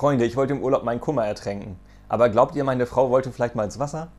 Freunde, ich wollte im Urlaub meinen Kummer ertränken. Aber glaubt ihr, meine Frau wollte vielleicht mal ins Wasser?